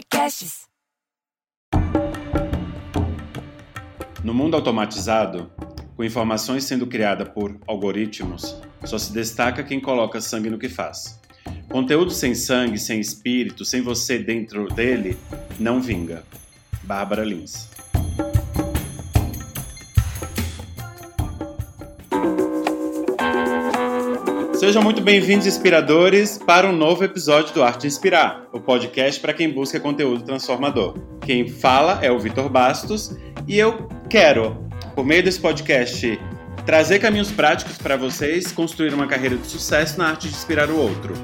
Podcasts. No mundo automatizado, com informações sendo criadas por algoritmos, só se destaca quem coloca sangue no que faz. Conteúdo sem sangue, sem espírito, sem você dentro dele, não vinga. Bárbara Lins. Sejam muito bem-vindos, inspiradores, para um novo episódio do Arte Inspirar, o podcast para quem busca conteúdo transformador. Quem fala é o Vitor Bastos e eu quero, por meio desse podcast, trazer caminhos práticos para vocês construir uma carreira de sucesso na arte de inspirar o outro.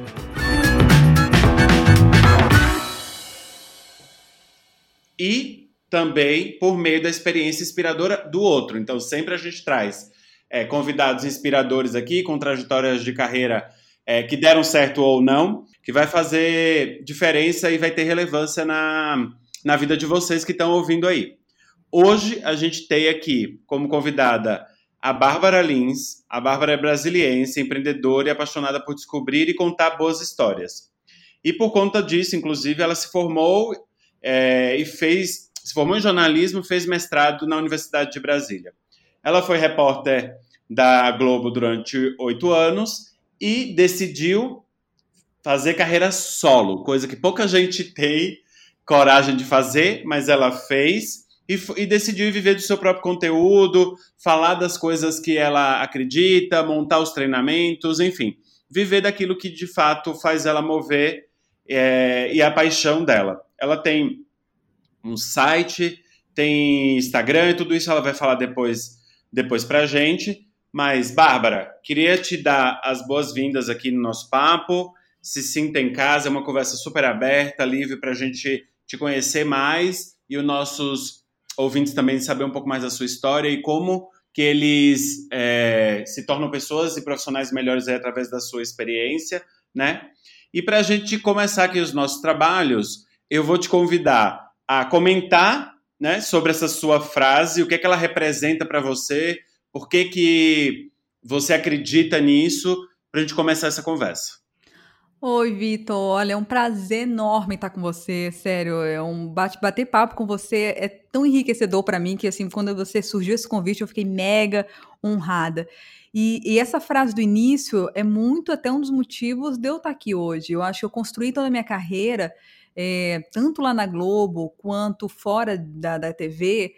E também por meio da experiência inspiradora do outro. Então, sempre a gente traz é, convidados inspiradores aqui, com trajetórias de carreira é, que deram certo ou não, que vai fazer diferença e vai ter relevância na, na vida de vocês que estão ouvindo aí. Hoje a gente tem aqui como convidada a Bárbara Lins. A Bárbara é brasiliense, empreendedora e apaixonada por descobrir e contar boas histórias. E por conta disso, inclusive, ela se formou é, e fez, se formou em jornalismo, fez mestrado na Universidade de Brasília. Ela foi repórter da Globo durante oito anos e decidiu fazer carreira solo, coisa que pouca gente tem coragem de fazer, mas ela fez e, e, decidiu viver do seu próprio conteúdo, falar das coisas que ela acredita, montar os treinamentos, enfim, viver daquilo que de fato faz ela mover é, e a paixão dela. Ela tem um site, tem Instagram e tudo isso ela vai falar depois depois a gente. Mas, Bárbara, queria te dar as boas-vindas aqui no nosso papo. Se sinta em casa, é uma conversa super aberta, livre para a gente te conhecer mais e os nossos ouvintes também saber um pouco mais da sua história e como que eles é, se tornam pessoas e profissionais melhores através da sua experiência, né? E para a gente começar aqui os nossos trabalhos, eu vou te convidar a comentar né, sobre essa sua frase, o que, é que ela representa para você, por que, que você acredita nisso, para a gente começar essa conversa. Oi, Vitor. Olha, é um prazer enorme estar com você, sério. É um bate, bater papo com você é tão enriquecedor para mim que assim, quando você surgiu esse convite, eu fiquei mega honrada. E, e, essa frase do início é muito até um dos motivos de eu estar aqui hoje. Eu acho que eu construí toda a minha carreira é, tanto lá na Globo quanto fora da, da TV,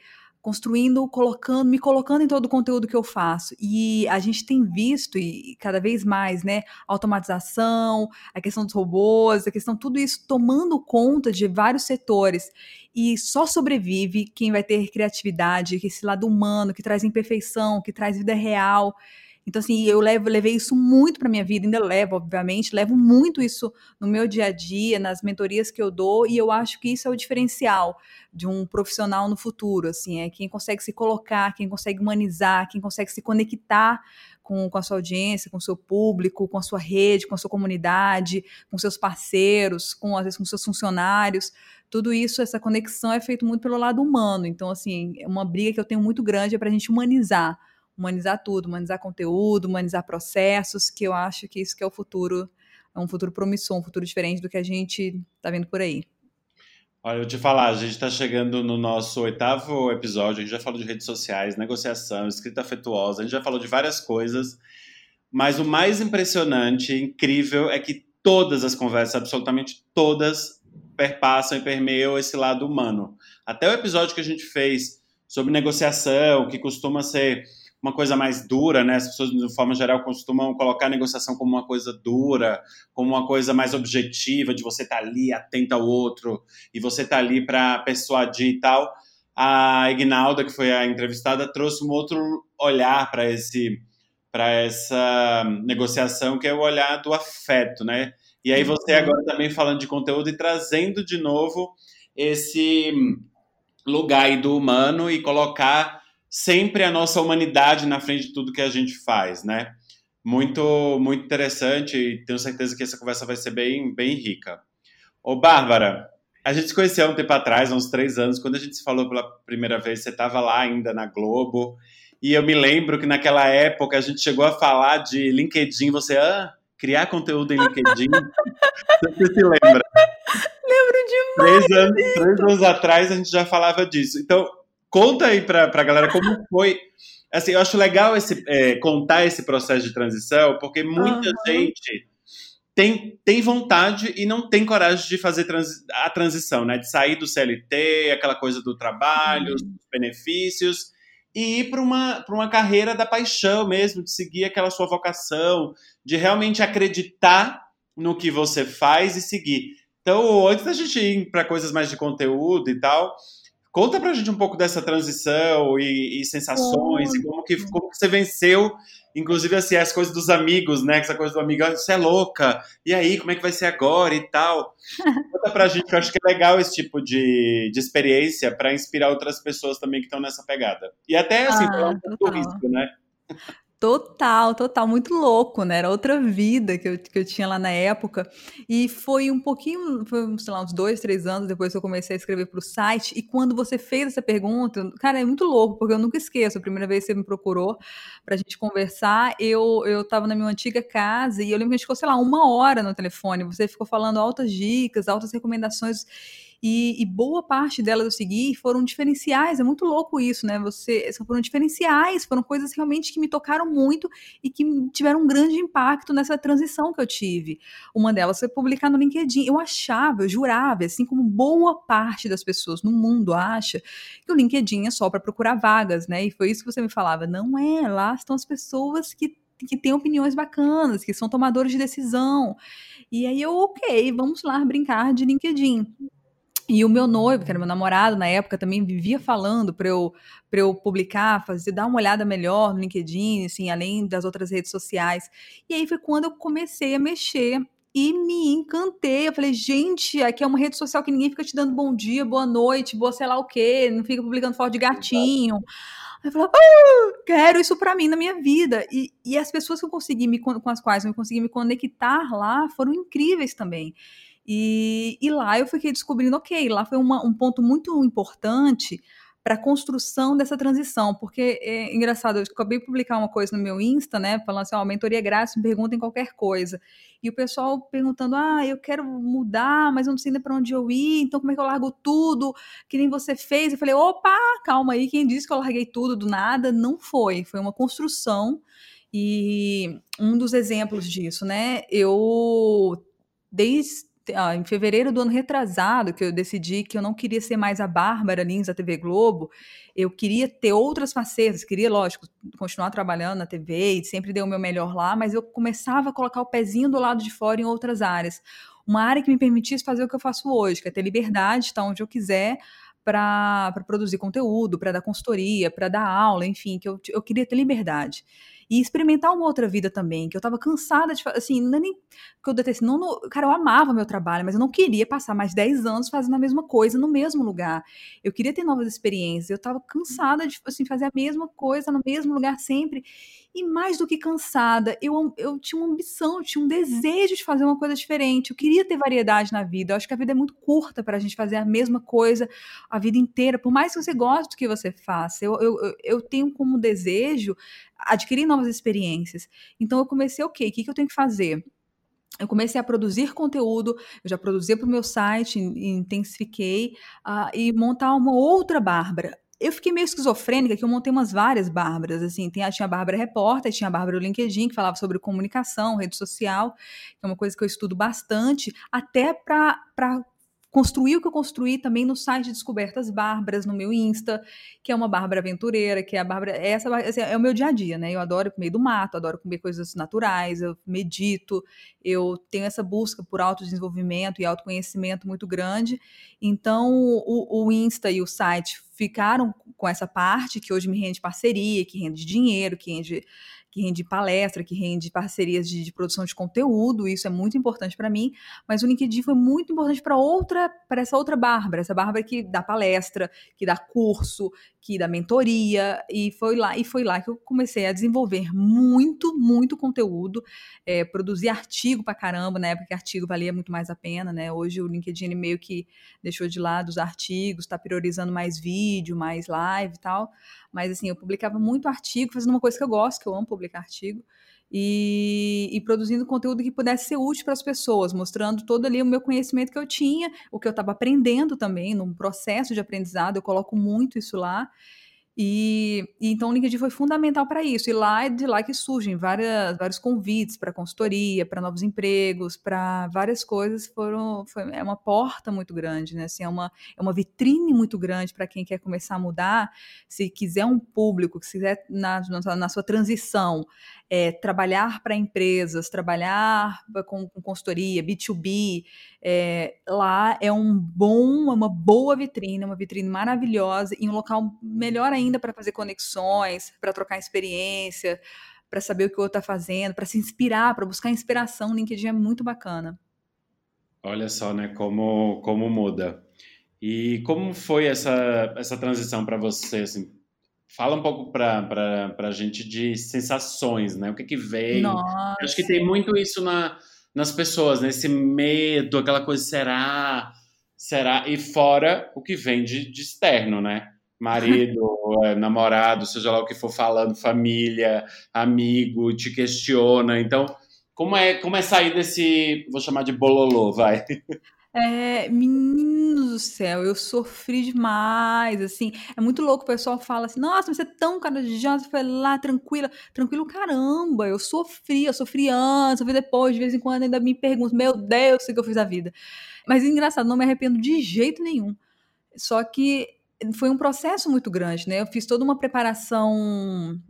construindo, colocando, me colocando em todo o conteúdo que eu faço. E a gente tem visto, e cada vez mais, né, automatização, a questão dos robôs, a questão, tudo isso tomando conta de vários setores. E só sobrevive quem vai ter criatividade, esse lado humano, que traz imperfeição, que traz vida real. Então, assim, eu levo, levei isso muito para minha vida, ainda levo, obviamente, levo muito isso no meu dia a dia, nas mentorias que eu dou, e eu acho que isso é o diferencial de um profissional no futuro, assim, é quem consegue se colocar, quem consegue humanizar, quem consegue se conectar com, com a sua audiência, com o seu público, com a sua rede, com a sua comunidade, com seus parceiros, com, às vezes, com seus funcionários, tudo isso, essa conexão é feito muito pelo lado humano. Então, assim, é uma briga que eu tenho muito grande é para a gente humanizar humanizar tudo, humanizar conteúdo, humanizar processos, que eu acho que isso que é o futuro, é um futuro promissor, um futuro diferente do que a gente está vendo por aí. Olha, eu te falar, a gente está chegando no nosso oitavo episódio, a gente já falou de redes sociais, negociação, escrita afetuosa, a gente já falou de várias coisas, mas o mais impressionante, incrível, é que todas as conversas, absolutamente todas, perpassam e permeiam esse lado humano. Até o episódio que a gente fez sobre negociação, que costuma ser uma coisa mais dura, né? As pessoas, de forma geral, costumam colocar a negociação como uma coisa dura, como uma coisa mais objetiva, de você estar tá ali atento ao outro e você estar tá ali para persuadir e tal. A Ignalda, que foi a entrevistada, trouxe um outro olhar para esse para essa negociação, que é o olhar do afeto, né? E aí você uhum. agora também falando de conteúdo e trazendo de novo esse lugar do humano e colocar sempre a nossa humanidade na frente de tudo que a gente faz, né? Muito, muito interessante e tenho certeza que essa conversa vai ser bem, bem rica. Ô, Bárbara, a gente se conheceu um tempo atrás, uns três anos, quando a gente se falou pela primeira vez, você estava lá ainda na Globo, e eu me lembro que naquela época a gente chegou a falar de LinkedIn, você, ah, criar conteúdo em LinkedIn, você se lembra? Lembro demais! Três anos, três anos atrás a gente já falava disso. Então, conta aí pra, pra galera como foi. Assim, eu acho legal esse, é, contar esse processo de transição, porque muita uhum. gente tem, tem vontade e não tem coragem de fazer a transição, né? De sair do CLT, aquela coisa do trabalho, uhum. os benefícios, e ir para uma, uma carreira da paixão mesmo, de seguir aquela sua vocação, de realmente acreditar no que você faz e seguir. Então, antes da gente ir para coisas mais de conteúdo e tal, conta pra gente um pouco dessa transição e, e sensações, e como que, como que você venceu, inclusive assim, as coisas dos amigos, né? Essa coisa do amigo, ah, você é louca, e aí, como é que vai ser agora e tal. Conta pra gente, que eu acho que é legal esse tipo de, de experiência para inspirar outras pessoas também que estão nessa pegada. E até, assim, ah, falar um pouco do risco, né? Total, total, muito louco, né? Era outra vida que eu, que eu tinha lá na época. E foi um pouquinho, foi, sei lá, uns dois, três anos depois que eu comecei a escrever para o site. E quando você fez essa pergunta, cara, é muito louco, porque eu nunca esqueço. A primeira vez que você me procurou para a gente conversar, eu, eu na minha antiga casa e eu lembro que a gente ficou, sei lá, uma hora no telefone. Você ficou falando altas dicas, altas recomendações. E, e, boa parte delas eu segui foram diferenciais, é muito louco isso, né? Você foram diferenciais, foram coisas realmente que me tocaram muito e que tiveram um grande impacto nessa transição que eu tive. Uma delas foi publicar no LinkedIn. Eu achava, eu jurava, assim como boa parte das pessoas no mundo acha, que o LinkedIn é só para procurar vagas, né? E foi isso que você me falava. Não é, lá estão as pessoas que que têm opiniões bacanas, que são tomadores de decisão. E aí eu, ok, vamos lá brincar de LinkedIn. E o meu noivo, que era meu namorado na época, também vivia falando para eu, eu publicar, fazer, dar uma olhada melhor no LinkedIn, assim, além das outras redes sociais. E aí foi quando eu comecei a mexer e me encantei. Eu falei, gente, aqui é uma rede social que ninguém fica te dando bom dia, boa noite, boa sei lá o quê, não fica publicando foto de gatinho. Aí eu falei, ah, quero isso para mim na minha vida. E, e as pessoas que eu consegui me, com as quais eu consegui me conectar lá foram incríveis também. E, e lá eu fiquei descobrindo, ok, lá foi uma, um ponto muito importante para a construção dessa transição, porque é engraçado, eu acabei de publicar uma coisa no meu Insta, né, falando assim, ó, mentoria grátis, me perguntem qualquer coisa. E o pessoal perguntando, ah, eu quero mudar, mas eu não sei ainda para onde eu ir, então como é que eu largo tudo, que nem você fez? Eu falei, opa, calma aí, quem disse que eu larguei tudo do nada? Não foi, foi uma construção, e um dos exemplos disso, né, eu, desde ah, em fevereiro do ano retrasado, que eu decidi que eu não queria ser mais a Bárbara Lins da TV Globo, eu queria ter outras facetas, queria, lógico, continuar trabalhando na TV e sempre dei o meu melhor lá, mas eu começava a colocar o pezinho do lado de fora em outras áreas. Uma área que me permitisse fazer o que eu faço hoje, que é ter liberdade, estar onde eu quiser, para produzir conteúdo, para dar consultoria, para dar aula, enfim, que eu, eu queria ter liberdade e experimentar uma outra vida também, que eu tava cansada de, assim, não é nem que eu detestei, não, não, cara, eu amava meu trabalho, mas eu não queria passar mais 10 anos fazendo a mesma coisa no mesmo lugar. Eu queria ter novas experiências, eu tava cansada de, assim, fazer a mesma coisa no mesmo lugar sempre. E mais do que cansada, eu, eu tinha uma ambição, eu tinha um desejo de fazer uma coisa diferente. Eu queria ter variedade na vida. Eu acho que a vida é muito curta para a gente fazer a mesma coisa a vida inteira, por mais que você goste do que você faça. Eu, eu, eu tenho como desejo adquirir novas experiências. Então eu comecei, ok, o que, que eu tenho que fazer? eu comecei a produzir conteúdo, eu já produzia para o meu site, intensifiquei, uh, e montar uma outra Bárbara. Eu fiquei meio esquizofrênica, que eu montei umas várias Bárbaras, assim, tem, tinha a Bárbara Repórter, tinha a Bárbara LinkedIn, que falava sobre comunicação, rede social, que é uma coisa que eu estudo bastante, até para construir o que eu construí também no site Descobertas Bárbaras, no meu Insta, que é uma Bárbara aventureira, que é a Bárbara. Essa assim, é o meu dia a dia, né? Eu adoro comer do mato, adoro comer coisas naturais, eu medito, eu tenho essa busca por autodesenvolvimento e autoconhecimento muito grande. Então, o, o Insta e o site ficaram com essa parte que hoje me rende parceria, que rende dinheiro, que rende que rende palestra, que rende parcerias de, de produção de conteúdo, isso é muito importante para mim, mas o LinkedIn foi muito importante para outra, para essa outra Bárbara, essa Bárbara que dá palestra, que dá curso, que dá mentoria, e foi lá, e foi lá que eu comecei a desenvolver muito, muito conteúdo, é, produzir artigo para caramba, na época que artigo valia muito mais a pena, né? Hoje o LinkedIn meio que deixou de lado os artigos, está priorizando mais vídeo, mais live e tal. Mas assim, eu publicava muito artigo, fazendo uma coisa que eu gosto, que eu amo publicar artigo. E, e, produzindo conteúdo que pudesse ser útil para as pessoas, mostrando todo ali o meu conhecimento que eu tinha, o que eu estava aprendendo também, num processo de aprendizado, eu coloco muito isso lá. E, e, então o LinkedIn foi fundamental para isso. E lá é de lá que surgem várias, vários convites para consultoria, para novos empregos, para várias coisas. Foram, foi, é uma porta muito grande, né? Assim, é, uma, é uma vitrine muito grande para quem quer começar a mudar. Se quiser um público, se quiser na, na, na sua transição é, trabalhar para empresas, trabalhar com, com consultoria, B2B, é, lá é um bom, é uma boa vitrine, uma vitrine maravilhosa e um local melhor ainda para fazer conexões, para trocar experiência, para saber o que o outro está fazendo, para se inspirar, para buscar inspiração. O LinkedIn é muito bacana. Olha só, né, como, como muda. E como foi essa, essa transição para você, assim, Fala um pouco para a gente de sensações, né? O que que vem? Nossa. Acho que tem muito isso na, nas pessoas, né? Esse medo, aquela coisa, será? Será? E fora o que vem de, de externo, né? Marido, é, namorado, seja lá o que for falando, família, amigo, te questiona. Então, como é, como é sair desse, vou chamar de bololô, vai? É, menino do céu, eu sofri demais, assim, é muito louco, o pessoal fala assim, nossa, você é tão corajosa, foi lá, tranquila, tranquilo, caramba, eu sofri, eu sofri antes, sofri depois, de vez em quando ainda me pergunto, meu Deus, o que eu fiz a vida. Mas engraçado, não me arrependo de jeito nenhum, só que foi um processo muito grande, né, eu fiz toda uma preparação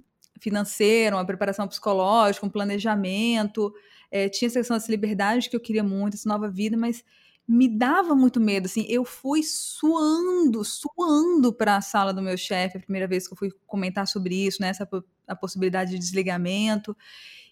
financeira, uma preparação psicológica, um planejamento, é, tinha essa questão dessa liberdade que eu queria muito, essa nova vida, mas me dava muito medo, assim, eu fui suando, suando para a sala do meu chefe, a primeira vez que eu fui comentar sobre isso, né, essa a possibilidade de desligamento,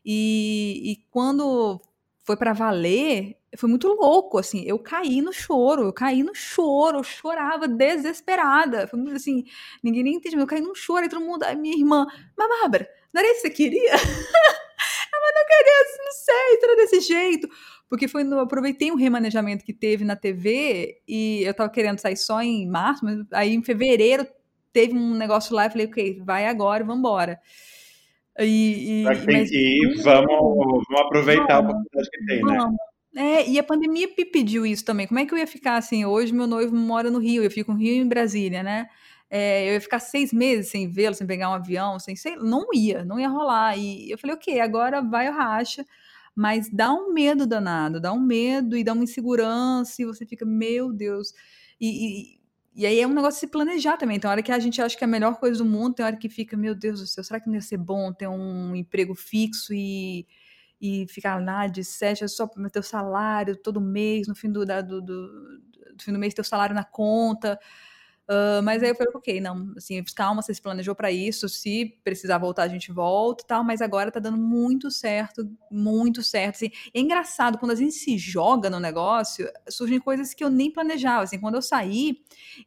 e, e quando foi para valer, foi muito louco, assim, eu caí no choro, eu caí no choro, eu chorava desesperada, foi muito assim, ninguém nem entendeu, eu caí no choro, aí todo mundo, minha irmã, mas Bárbara, não era isso que você queria? não queria, não sei, era desse jeito, porque foi no, aproveitei um remanejamento que teve na TV e eu tava querendo sair só em março, mas aí em fevereiro teve um negócio lá e falei, ok, vai agora, vamos embora. E, e, tem mas, que ir, vamos, vamos aproveitar vamos, a oportunidade que tem, né? vamos. né? É, e a pandemia pediu isso também. Como é que eu ia ficar assim? Hoje meu noivo mora no Rio, eu fico no Rio e em Brasília, né? É, eu ia ficar seis meses sem vê-lo, sem pegar um avião, sem sei, não ia, não ia rolar. E eu falei, ok, agora vai o racha mas dá um medo danado, dá um medo e dá uma insegurança, e você fica, meu Deus. E, e, e aí é um negócio de se planejar também. Tem hora que a gente acha que é a melhor coisa do mundo, tem hora que fica, meu Deus do céu, será que não ia ser bom ter um emprego fixo e, e ficar lá de sete, é só ter o salário todo mês, no fim do, da, do, do, do, fim do mês ter o salário na conta. Uh, mas aí eu falei, ok, não, assim, calma, você se planejou para isso, se precisar voltar, a gente volta e tal, mas agora tá dando muito certo, muito certo, assim. É engraçado, quando a gente se joga no negócio, surgem coisas que eu nem planejava, assim, quando eu saí,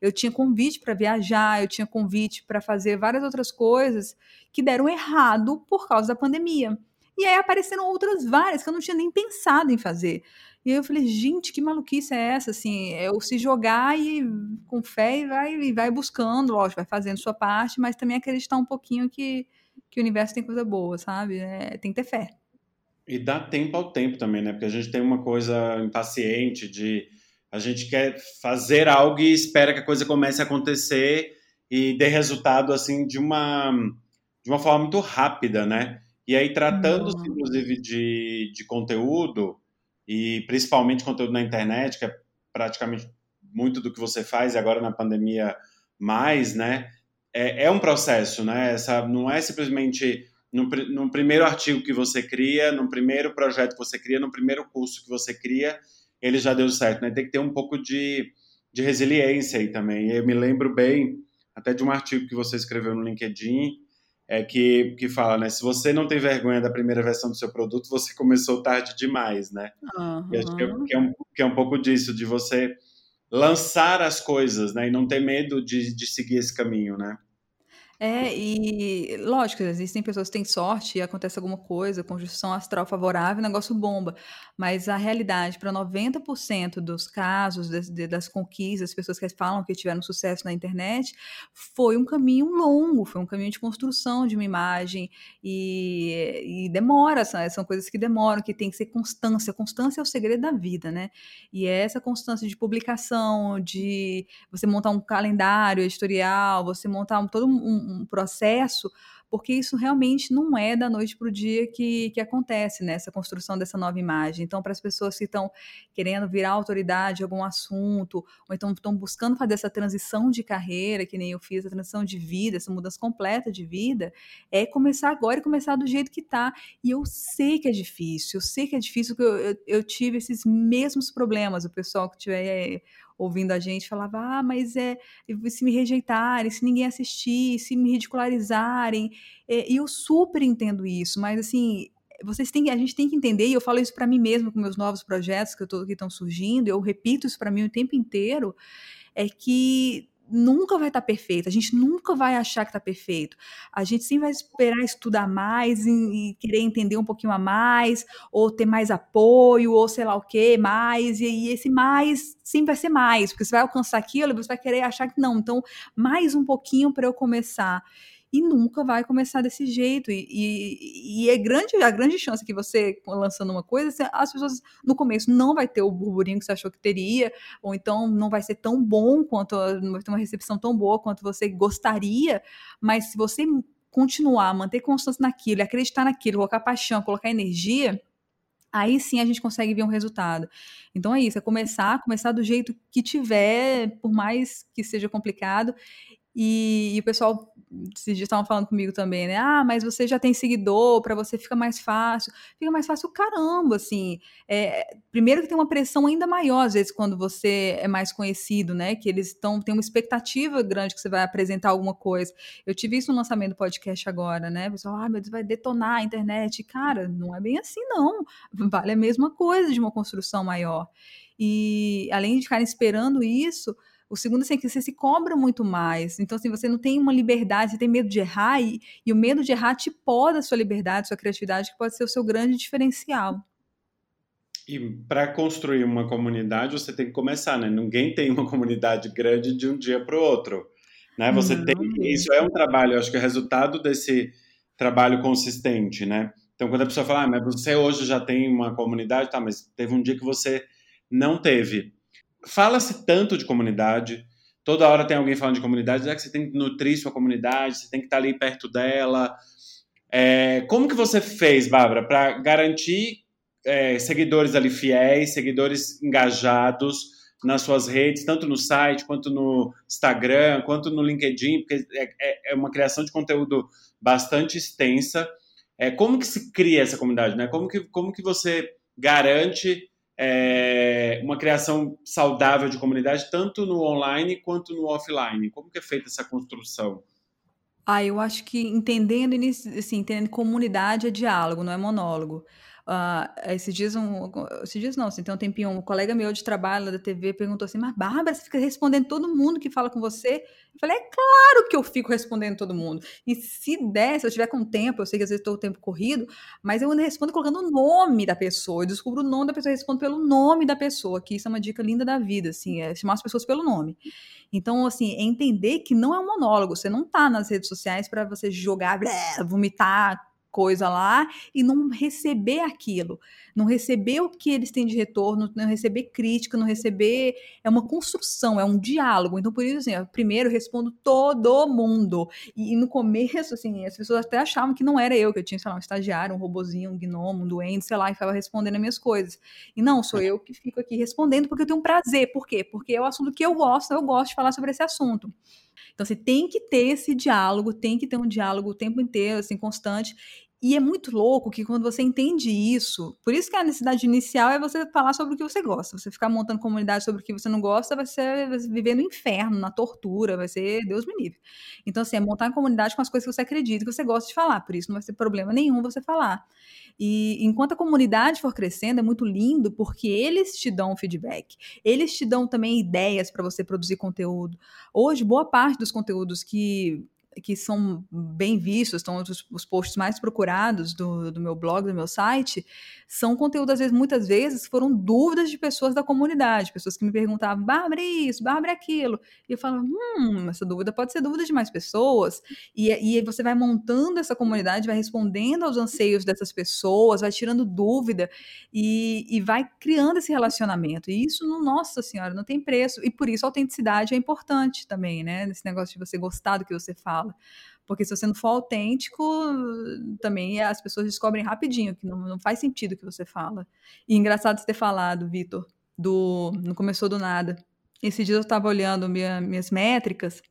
eu tinha convite para viajar, eu tinha convite para fazer várias outras coisas que deram errado por causa da pandemia. E aí apareceram outras várias que eu não tinha nem pensado em fazer. E aí eu falei, gente, que maluquice é essa? Assim, é o se jogar e com fé e vai, e vai buscando, lógico, vai fazendo sua parte, mas também acreditar um pouquinho que, que o universo tem coisa boa, sabe? É, tem que ter fé. E dá tempo ao tempo também, né? Porque a gente tem uma coisa impaciente de a gente quer fazer algo e espera que a coisa comece a acontecer e dê resultado assim de uma de uma forma muito rápida, né? E aí tratando-se inclusive de, de conteúdo, e principalmente conteúdo na internet, que é praticamente muito do que você faz, e agora na pandemia mais, né? É, é um processo, né? Essa, não é simplesmente no, no, primeiro artigo que você cria, no primeiro projeto que você cria, no primeiro curso que você cria, ele já deu certo, né? Tem que ter um pouco de, de resiliência aí também. Eu me lembro bem até de um artigo que você escreveu no LinkedIn, é que, que fala, né? Se você não tem vergonha da primeira versão do seu produto, você começou tarde demais, né? Uhum. E acho que é, que, é um, que é um pouco disso, de você lançar as coisas, né? E não ter medo de, de seguir esse caminho, né? É, e lógico, existem pessoas que têm sorte e acontece alguma coisa, conjunção astral favorável, o negócio bomba. Mas a realidade para 90% dos casos das, das conquistas, pessoas que falam que tiveram sucesso na internet, foi um caminho longo, foi um caminho de construção de uma imagem e, e demora, são, são coisas que demoram, que tem que ser constância. Constância é o segredo da vida, né? E é essa constância de publicação, de você montar um calendário editorial, você montar um, todo um, um processo porque isso realmente não é da noite para o dia que, que acontece, né? Essa construção dessa nova imagem. Então, para as pessoas que estão querendo virar autoridade em algum assunto, ou então estão buscando fazer essa transição de carreira, que nem eu fiz, a transição de vida, essa mudança completa de vida, é começar agora e começar do jeito que está. E eu sei que é difícil, eu sei que é difícil, porque eu, eu, eu tive esses mesmos problemas. O pessoal que tiver ouvindo a gente falava: ah, mas é se me rejeitarem, se ninguém assistir, se me ridicularizarem. É, e eu super entendo isso, mas assim. Vocês têm, a gente tem que entender, e eu falo isso para mim mesmo com meus novos projetos que estão surgindo, eu repito isso para mim o tempo inteiro, é que nunca vai estar tá perfeito, a gente nunca vai achar que está perfeito. A gente sempre vai esperar estudar mais e, e, querer entender um pouquinho a mais, ou ter mais apoio, ou sei lá o que, mais, e, e esse mais sempre vai ser mais, porque você vai alcançar aquilo, você vai querer achar que não. Então, mais um pouquinho para eu começar e nunca vai começar desse jeito. E, e, e, é grande a grande chance que você, lançando uma coisa, as pessoas no começo não vai ter o burburinho que você achou que teria, ou então não vai ser tão bom quanto, não vai ter uma recepção tão boa quanto você gostaria, mas se você continuar, manter constância naquilo, acreditar naquilo, colocar paixão, colocar energia, aí sim a gente consegue ver um resultado. Então é isso, é começar, começar do jeito que tiver, por mais que seja complicado, e, e, o pessoal esses dias estavam falando comigo também, né? Ah, mas você já tem seguidor, para você fica mais fácil. Fica mais fácil caramba, assim. É, primeiro que tem uma pressão ainda maior, às vezes, quando você é mais conhecido, né? Que eles estão têm uma expectativa grande que você vai apresentar alguma coisa. Eu tive isso no lançamento do podcast agora, né? O pessoal, ah, meu Deus, vai detonar a internet. Cara, não é bem assim, não. Vale a mesma coisa de uma construção maior. E além de ficarem esperando isso, o segundo assim, é que você se cobra muito mais. Então, assim, você não tem uma liberdade, você tem medo de errar, e, e o medo de errar te poda a sua liberdade, sua criatividade, que pode ser o seu grande diferencial. E para construir uma comunidade, você tem que começar, né? Ninguém tem uma comunidade grande de um dia para o outro. Né? Você não. tem. Isso é um trabalho, acho que é resultado desse trabalho consistente, né? Então, quando a pessoa fala, ah, mas você hoje já tem uma comunidade, tá, mas teve um dia que você não teve fala-se tanto de comunidade, toda hora tem alguém falando de comunidade, é que você tem que nutrir sua comunidade, você tem que estar ali perto dela. É, como que você fez, Bárbara, para garantir é, seguidores ali fiéis, seguidores engajados nas suas redes, tanto no site, quanto no Instagram, quanto no LinkedIn, porque é, é, é uma criação de conteúdo bastante extensa. É, como que se cria essa comunidade, né? Como que, como que você garante é, uma criação saudável de comunidade, tanto no online quanto no offline? Como que é feita essa construção? Ah, eu acho que entendendo, assim, entendendo comunidade é diálogo, não é monólogo. Uh, esses dias, um, não, assim, tem um tempinho, um colega meu de trabalho da TV perguntou assim, mas Bárbara, você fica respondendo todo mundo que fala com você? Eu falei, é claro que eu fico respondendo todo mundo. E se der, se eu tiver com tempo, eu sei que às vezes estou o tempo corrido, mas eu respondo colocando o nome da pessoa, eu descubro o nome da pessoa, eu respondo pelo nome da pessoa, que isso é uma dica linda da vida, assim, é chamar as pessoas pelo nome. Então, assim, é entender que não é um monólogo, você não tá nas redes sociais para você jogar, blé, vomitar, coisa lá e não receber aquilo, não receber o que eles têm de retorno, não receber crítica, não receber. É uma construção, é um diálogo. Então, por isso, assim, eu primeiro respondo todo mundo. E, e, no começo, assim, as pessoas até achavam que não era eu, que eu tinha, sei lá, um estagiário, um robozinho, um gnomo, um duende, sei lá, e ficava respondendo as minhas coisas. E não, sou eu que fico aqui respondendo porque eu tenho prazer. Por quê? Porque é o assunto que eu gosto, eu gosto de falar sobre esse assunto. Então, você tem que ter esse diálogo, tem que ter um diálogo o tempo inteiro, assim, constante. E é muito louco que quando você entende isso, por isso que a necessidade inicial é você falar sobre o que você gosta. Você ficar montando comunidade sobre o que você não gosta, vai ser viver no inferno, na tortura, vai ser Deus me livre. Então, assim, é montar comunidade com as coisas que você acredita, que você gosta de falar. Por isso não vai ser problema nenhum você falar. E enquanto a comunidade for crescendo, é muito lindo, porque eles te dão feedback. Eles te dão também ideias para você produzir conteúdo. Hoje, boa parte dos conteúdos que que são bem vistos, estão os, os posts mais procurados do, do meu blog, do meu site, são conteúdo, às vezes, muitas vezes, foram dúvidas de pessoas da comunidade, pessoas que me perguntavam, Bárbara, isso, Bárbara, aquilo. E eu falo, hum, essa dúvida pode ser dúvida de mais pessoas. E, e você vai montando essa comunidade, vai respondendo aos anseios dessas pessoas, vai tirando dúvida e, e vai criando esse relacionamento. E isso, nossa senhora, não tem preço. E por isso a autenticidade é importante também, né? Nesse negócio de você gostar do que você fala. Porque se você não for autêntico, também as pessoas descobrem rapidinho que não, não faz sentido o que você fala. E engraçado você ter falado, Vitor, do não começou do nada. Esse dia eu estava olhando minha, minhas métricas,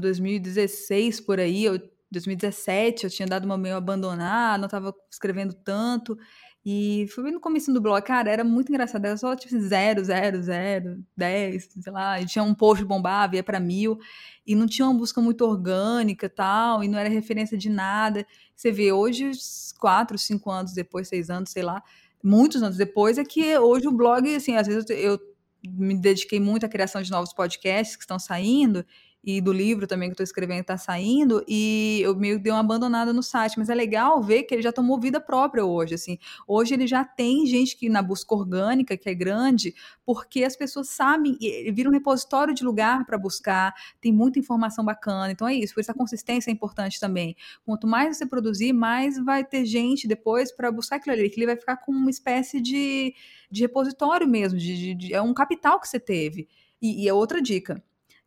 2016 por aí, 2017 eu tinha dado uma meio abandonada, não estava escrevendo tanto. E foi bem no começo do blog, cara, era muito engraçado, era só tipo 0, 0, 0, 10, sei lá, e tinha um post bombava, ia para mil, e não tinha uma busca muito orgânica tal, e não era referência de nada. Você vê, hoje, quatro, cinco anos depois, seis anos, sei lá, muitos anos depois, é que hoje o blog, assim, às vezes eu me dediquei muito à criação de novos podcasts que estão saindo, e do livro também que eu estou escrevendo está saindo, e eu meio dei uma abandonada no site, mas é legal ver que ele já tomou vida própria hoje, assim. Hoje ele já tem gente que na busca orgânica, que é grande, porque as pessoas sabem, vira um repositório de lugar para buscar, tem muita informação bacana, então é isso, por isso a consistência é importante também. Quanto mais você produzir, mais vai ter gente depois para buscar aquilo ali, que ele vai ficar com uma espécie de, de repositório mesmo, de, de, de é um capital que você teve. E, e é outra dica,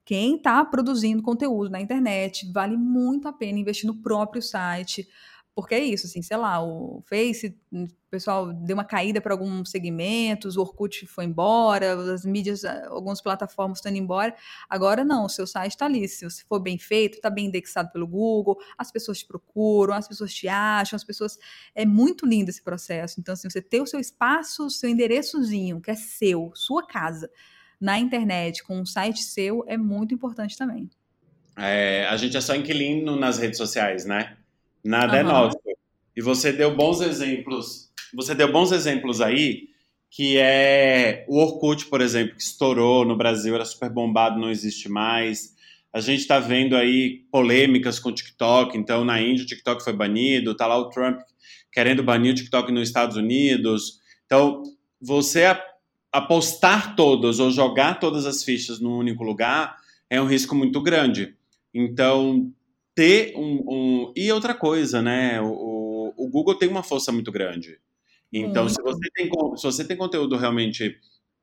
quem está produzindo conteúdo na internet, vale muito a pena investir no próprio site, porque é isso, assim, sei lá, o Face, o pessoal deu uma caída para alguns segmentos, o Orkut foi embora, as mídias, algumas plataformas estão indo embora. Agora não, o seu site está ali. Se for bem feito, está bem indexado pelo Google, as pessoas te procuram, as pessoas te acham, as pessoas. É muito lindo esse processo. Então, assim, você ter o seu espaço, o seu endereçozinho, que é seu, sua casa na internet com um site seu é muito importante também. É, a gente é só inquilino nas redes sociais, né? Nada uhum. é nosso. E você deu bons exemplos. Você deu bons exemplos aí, que é o Orkut, por exemplo, que estourou no Brasil, era super bombado, não existe mais. A gente está vendo aí polêmicas com o TikTok. Então, na Índia, o TikTok foi banido. Tá lá o Trump querendo banir o TikTok nos Estados Unidos. Então, você apostar todas ou jogar todas as fichas num único lugar é um risco muito grande. Então, ter um. um... E outra coisa, né? O, o, Google tem uma força muito grande. Então, se, você tem, se você tem conteúdo realmente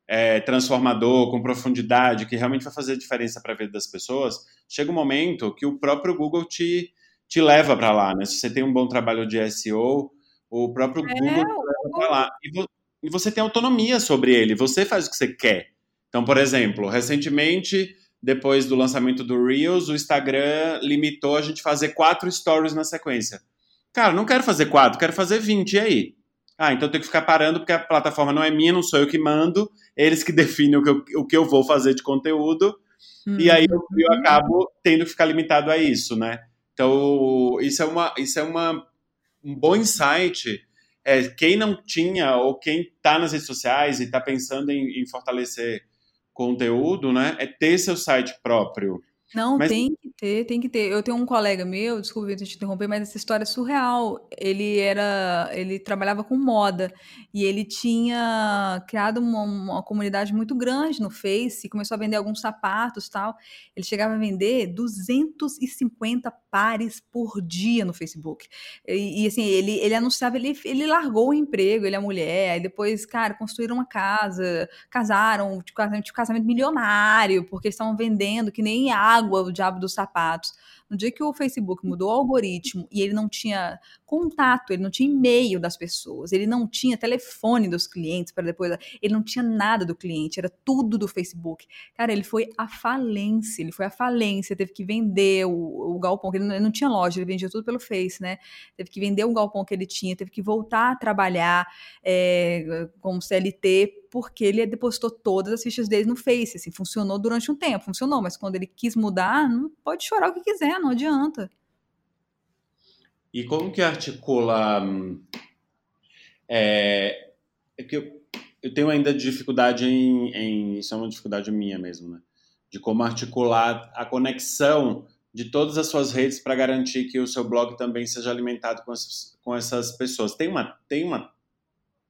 é, transformador, com profundidade, que realmente vai fazer diferença para a vida das pessoas, chega um momento que o próprio Google te, te leva para lá, né? Se você tem um bom trabalho de SEO, o próprio é, Google te leva para lá. E, e você tem autonomia sobre ele, você faz o que você quer. Então, por exemplo, recentemente, depois do lançamento do Reels, o Instagram limitou a gente fazer quatro stories na sequência. Cara, não quero fazer quatro, quero fazer 20, e aí? Ah, então eu tenho que ficar parando porque a plataforma não é minha, não sou eu que mando, eles que definem o que eu, o que eu vou fazer de conteúdo, hum. e aí eu, eu, acabo tendo que ficar limitado a isso, né? Então, isso é, uma, isso é uma, um bom insight é, quem não tinha ou quem está nas redes sociais e está pensando em, em, fortalecer conteúdo, né, é ter seu site próprio. Não, mas... tem que ter, tem que ter. Eu tenho um colega meu, desculpa te interromper, mas essa história é surreal. Ele era, ele trabalhava com moda e ele tinha criado uma, uma comunidade muito grande no Face, começou a vender alguns sapatos, tal. Ele chegava a vender 250 pares por dia no Facebook. E, e assim, ele, ele anunciava, ele, ele largou o emprego, ele é mulher, aí depois, cara, construíram uma casa, casaram, tipo, casamento, casamento milionário, porque estavam vendendo que nem água o diabo dos sapatos. No dia que o Facebook mudou o algoritmo e ele não tinha contato, ele não tinha e-mail das pessoas, ele não tinha telefone dos clientes para depois, ele não tinha nada do cliente, era tudo do Facebook. Cara, ele foi à falência, ele foi à falência, teve que vender o, o galpão, ele não, ele não tinha loja, ele vendia tudo pelo Face, né? Teve que vender o galpão que ele tinha, teve que voltar a trabalhar é, como CLT porque ele depositou todas as fichas dele no Face, assim, funcionou durante um tempo, funcionou, mas quando ele quis mudar, não pode chorar o que quiser, não adianta. E como que articula. É, é que eu, eu, tenho ainda dificuldade em, em. Isso é uma dificuldade minha mesmo, né? De como articular a conexão de todas as suas redes para garantir que o seu blog também seja alimentado com, essas, com essas pessoas. Tem uma, tem uma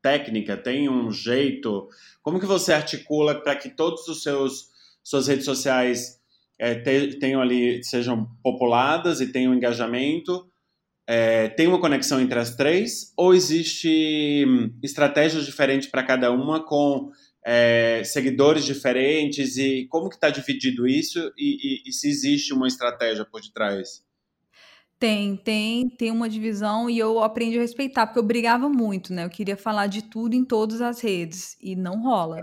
técnica, tem um jeito? Como que você articula para que todos os seus suas redes sociais é, tenham ali sejam populadas e tenham engajamento? É, tem uma conexão entre as três? Ou existe hum, estratégias diferentes para cada uma com é, seguidores diferentes e como que está dividido isso e, e, e, se existe uma estratégia por detrás? Tem, tem, tem uma divisão e eu aprendi a respeitar, porque eu brigava muito, né? Eu queria falar de tudo em todas as redes e não rola. É.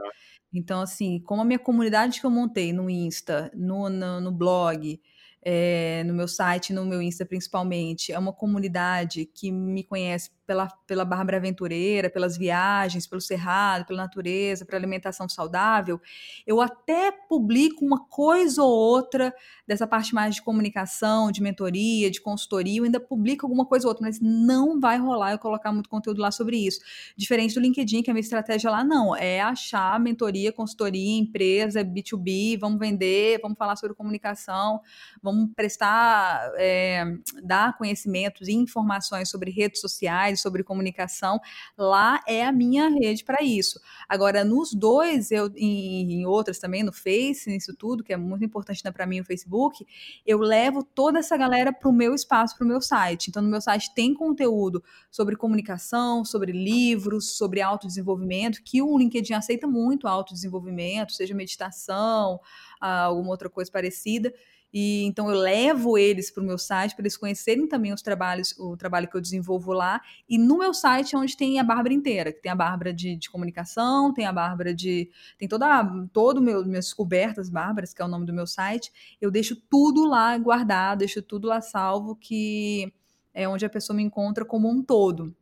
Então, assim, como a minha comunidade que eu montei no Insta, no, no, no blog, é, no meu site, no meu Insta principalmente, é uma comunidade que me conhece pela, pela Bárbara Aventureira, pelas viagens, pelo cerrado, pela natureza, pela alimentação saudável, eu até publico uma coisa ou outra dessa parte mais de comunicação, de mentoria, de consultoria, eu ainda publico alguma coisa ou outra, mas não vai rolar eu colocar muito conteúdo lá sobre isso. Diferente do LinkedIn, que a minha estratégia lá não, é achar mentoria, consultoria, empresa, B2B, vamos vender, vamos falar sobre comunicação, vamos prestar, é, dar conhecimentos e informações sobre redes sociais, sobre comunicação, lá é a minha rede para isso. Agora, nos dois, eu em, em outras também, no Face, nisso tudo, que é muito importante né, para mim o Facebook, eu levo toda essa galera para o meu espaço, para o meu site. Então, no meu site tem conteúdo sobre comunicação, sobre livros, sobre autodesenvolvimento, que o LinkedIn aceita muito autodesenvolvimento, seja meditação, ah, alguma outra coisa parecida. E então eu levo eles para o meu site para eles conhecerem também os trabalhos, o trabalho que eu desenvolvo lá. E no meu site é onde tem a Bárbara inteira, que tem a Bárbara de, de comunicação, tem a Bárbara de. tem toda todo meu minhas descobertas bárbaras, que é o nome do meu site. Eu deixo tudo lá guardado, deixo tudo lá salvo, que é onde a pessoa me encontra como um todo.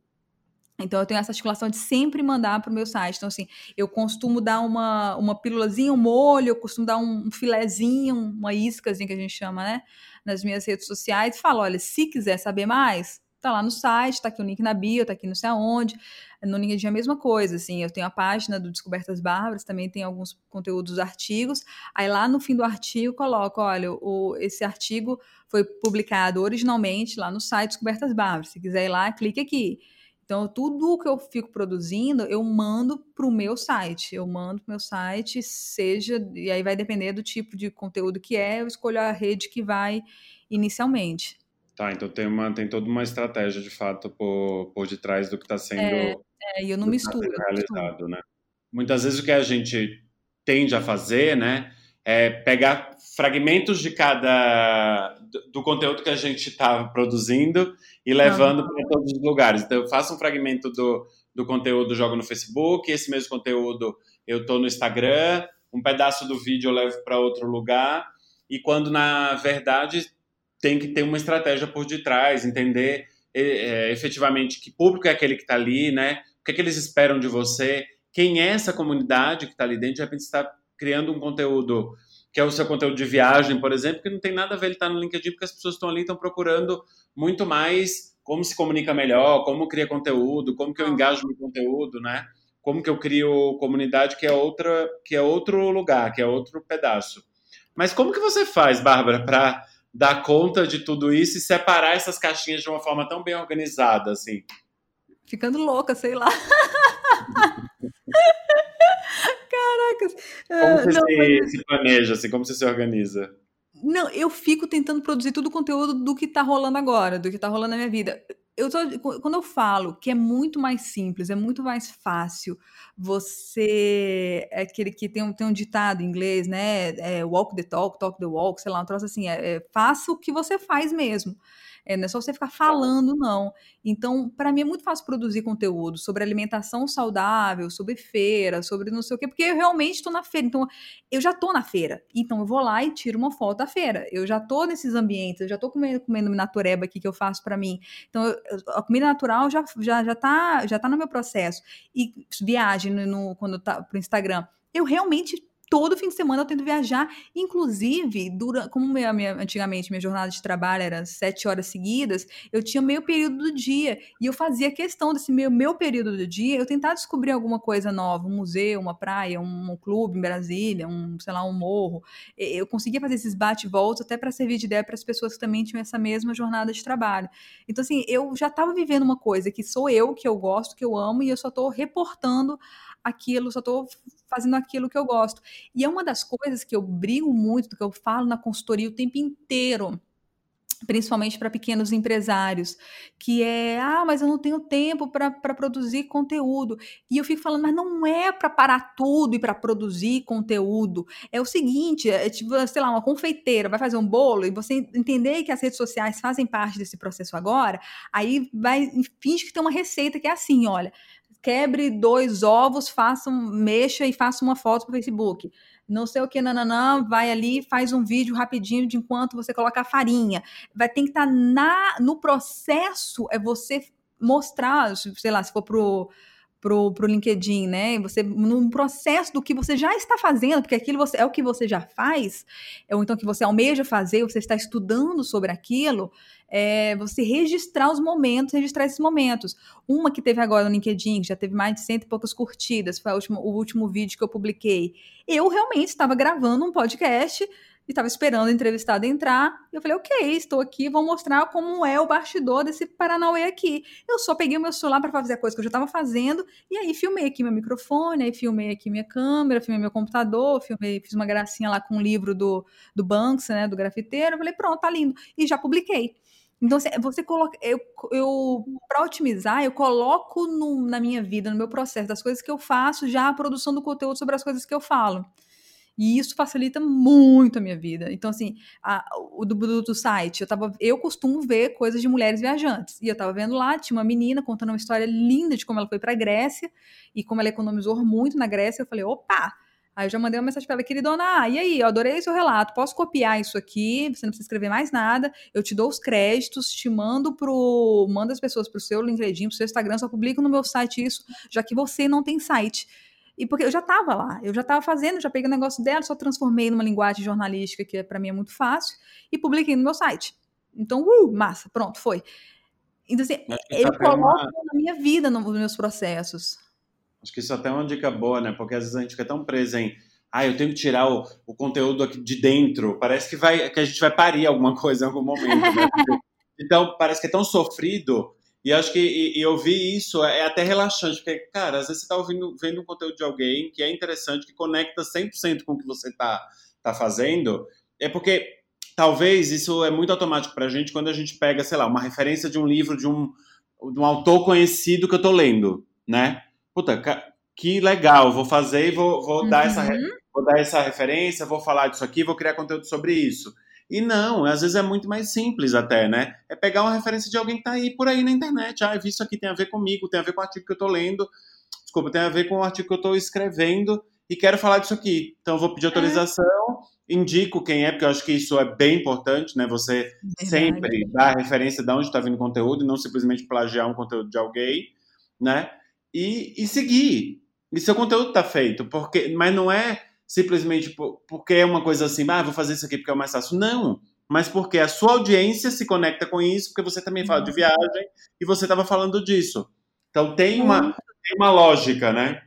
Então eu tenho essa articulação de sempre mandar para o meu site. Então, assim, eu costumo dar uma, uma pílulazinha, um molho, eu costumo dar um, filezinho, uma iscazinha que a gente chama, né? Nas minhas redes sociais e falo: olha, se quiser saber mais, tá lá no site, tá aqui o link na bio, tá aqui não sei aonde. No LinkedIn é a mesma coisa, assim, eu tenho a página do Descobertas Bárbaras, também tem alguns conteúdos, artigos. Aí lá no fim do artigo coloco, olha, o, esse artigo foi publicado originalmente lá no site Descobertas Bárbaras. Se quiser ir lá, clique aqui. Então, tudo que eu fico produzindo, eu mando para o meu site. Eu mando para o meu site, seja. E aí vai depender do tipo de conteúdo que é, eu escolho a rede que vai inicialmente. Tá, então tem, uma, tem toda uma estratégia de fato por, por detrás do que está sendo. É, é, e eu não tá misturo. Tá realizado, né? Muitas vezes o que a gente tende a fazer, né, é pegar fragmentos de cada do, conteúdo que a gente está produzindo e levando para todos os lugares. Então, eu faço um fragmento do, do conteúdo, jogo no Facebook, esse mesmo conteúdo eu estou no Instagram, um pedaço do vídeo eu levo para outro lugar, e quando, na verdade, tem que ter uma estratégia por detrás, entender é, efetivamente que público é aquele que está ali, né? O que, é que eles esperam de você, quem é essa comunidade que está ali dentro, de repente está criando um conteúdo que é o seu conteúdo de viagem, por exemplo, que não tem nada a ver ele estar tá no LinkedIn, porque as pessoas estão ali estão procurando muito mais como se comunica melhor, como cria conteúdo, como que eu engajo no conteúdo, né? Como que eu crio comunidade, que é outra, que é outro lugar, que é outro pedaço. Mas como que você faz, Bárbara, para dar conta de tudo isso e separar essas caixinhas de uma forma tão bem organizada, assim? Ficando louca, sei lá. Caracas. Como ah, você não, se, mas... se, planeja, assim, como você se organiza? Não, eu fico tentando produzir todo o conteúdo do que tá rolando agora, do que tá rolando na minha vida. Eu tô, quando eu falo que é muito mais simples, é muito mais fácil você. É aquele que tem um, tem um ditado em inglês, né? É, walk the talk, talk the walk, sei lá, um troço assim. É, é, faça o que você faz mesmo. É, não é só você ficar falando, não. Então, para mim é muito fácil produzir conteúdo sobre alimentação saudável, sobre feira, sobre não sei o quê, porque eu realmente estou na feira. Então, eu já estou na feira. Então, eu vou lá e tiro uma foto da feira. Eu já estou nesses ambientes, eu já estou comendo, comendo natureba aqui que eu faço para mim. Então, eu, a comida natural já, já, já, tá, já tá no meu processo. E viagem no, no quando tá pro Instagram. Eu realmente todo fim de semana eu tento viajar, inclusive, dura, como minha, minha, antigamente minha jornada de trabalho era sete horas seguidas, eu tinha meio período do dia, e eu fazia questão desse meu, meu período do dia, eu tentar descobrir alguma coisa nova, um museu, uma praia, um, um clube em Brasília, um, sei lá, um morro, eu conseguia fazer esses bate-voltas até para servir de ideia para as pessoas que também tinham essa mesma jornada de trabalho. Então, assim, eu já estava vivendo uma coisa que sou eu, que eu gosto, que eu amo, e eu só estou reportando aquilo, só estou fazendo aquilo que eu gosto. E é uma das coisas que eu brigo muito, que eu falo na consultoria o tempo inteiro principalmente para pequenos empresários, que é, ah, mas eu não tenho tempo para produzir conteúdo. E eu fico falando, mas não é para parar tudo e para produzir conteúdo. É o seguinte, é tipo, sei lá, uma confeiteira vai fazer um bolo e você entender que as redes sociais fazem parte desse processo agora, aí vai, finge que tem uma receita que é assim, olha, quebre dois ovos, faça, mexa e faça uma foto para o Facebook não sei o que, nananã, vai ali, faz um vídeo rapidinho de enquanto você coloca a farinha. Vai ter que estar tá na, no processo, é você mostrar, sei lá, se for pro pro, pro LinkedIn, né? Você no processo do que você já está fazendo, porque aquilo você, é o que você já faz, ou então que você almeja fazer, você está estudando sobre aquilo, é, você registrar os momentos, registrar esses momentos. Uma que teve agora no LinkedIn, que já teve mais de cento e poucas curtidas, foi última, o último vídeo que eu publiquei. Eu realmente estava gravando um podcast e estava esperando o entrevistado entrar. Eu falei, ok, estou aqui, vou mostrar como é o bastidor desse Paranauê aqui. Eu só peguei o meu celular para fazer a coisa que eu já estava fazendo, e aí filmei aqui meu microfone, aí filmei aqui minha câmera, filmei meu computador, filmei, fiz uma gracinha lá com um livro do, do Banks, né, do grafiteiro. Eu falei, pronto, tá lindo. E já publiquei. Então, você coloca. Eu, eu para otimizar, eu coloco no, na minha vida, no meu processo, das coisas que eu faço, já a produção do conteúdo sobre as coisas que eu falo. E isso facilita muito a minha vida. Então, assim, a, o do, do, do, site, eu, tava, eu costumo ver coisas de mulheres viajantes. E eu tava vendo lá, tinha uma menina contando uma história linda de como ela foi pra Grécia e como ela economizou muito na Grécia. Eu falei, opa! Aí eu já mandei uma mensagem para ela, queridona, ah, e aí, eu adorei seu relato, posso copiar isso aqui, você não precisa escrever mais nada, eu te dou os créditos, te mando pro, manda as pessoas pro seu LinkedIn, pro seu Instagram, só publico no meu site isso, já que você não tem site. E porque eu já estava lá, eu já estava fazendo, já peguei o negócio dela, só transformei numa linguagem jornalística que é, para mim é muito fácil e publiquei no meu site. Então, uh, massa, pronto, foi. Então, assim, eu coloco uma... na minha vida, nos meus processos. Acho que isso até é uma dica boa, né? Porque às vezes a gente fica tão preso em ah, eu tenho que tirar o, o conteúdo aqui de dentro. Parece que, vai, que a gente vai parir alguma coisa em algum momento. Né? então, parece que é tão sofrido e acho que e, e ouvir isso é, é até relaxante, porque, cara, às vezes você está ouvindo, vendo um conteúdo de alguém que é interessante, que conecta 100% com o que você está tá fazendo, é porque talvez isso é muito automático para a gente quando a gente pega, sei lá, uma referência de um livro de um, de um autor conhecido que eu estou lendo, né? Puta, que legal, vou fazer e vou, vou, uhum. dar essa, uhum. vou dar essa referência, vou falar disso aqui, vou criar conteúdo sobre isso. E não, às vezes é muito mais simples até, né? É pegar uma referência de alguém que está aí por aí na internet. Ah, vi isso aqui, tem a ver comigo, tem a ver com o artigo que eu estou lendo. Desculpa, tem a ver com o artigo que eu estou escrevendo e quero falar disso aqui. Então eu vou pedir é. autorização, é. indico quem é, porque eu acho que isso é bem importante, né? Você Verdade. sempre dar a referência de onde está vindo o conteúdo e não simplesmente plagiar um conteúdo de alguém, né? E, e seguir. E seu conteúdo está feito, porque, mas não é simplesmente porque é uma coisa assim, ah, vou fazer isso aqui porque é mais fácil. Não, mas porque a sua audiência se conecta com isso, porque você também fala de uhum. viagem e você estava falando disso. Então tem uma, tem uma lógica, né?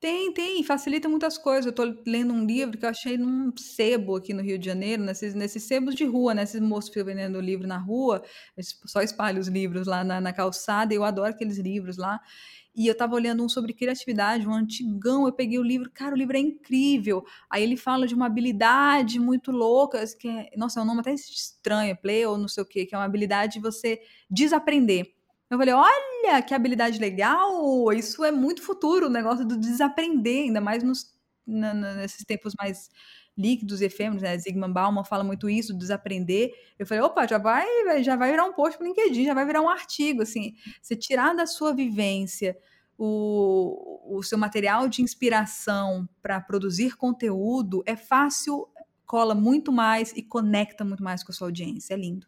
Tem, tem, facilita muitas coisas. Eu estou lendo um livro que eu achei num sebo aqui no Rio de Janeiro, nesses, nesses sebos de rua, né? Esses moços que ficam vendendo livro na rua, só espalham os livros lá na, na calçada, e eu adoro aqueles livros lá. E eu estava olhando um sobre criatividade, um antigão. Eu peguei o livro, cara, o livro é incrível. Aí ele fala de uma habilidade muito louca, que é, nossa, é um nome até estranho, play ou não sei o quê, que é uma habilidade de você desaprender. Eu falei, olha, que habilidade legal! Isso é muito futuro, o negócio do desaprender, ainda mais nos, na, nesses tempos mais líquidos e efêmeros, né? Zygmunt Bauman fala muito isso, desaprender. Eu falei, opa, já vai, já vai virar um post para o LinkedIn, já vai virar um artigo, assim. Você tirar da sua vivência o, o seu material de inspiração para produzir conteúdo é fácil, cola muito mais e conecta muito mais com a sua audiência. É lindo.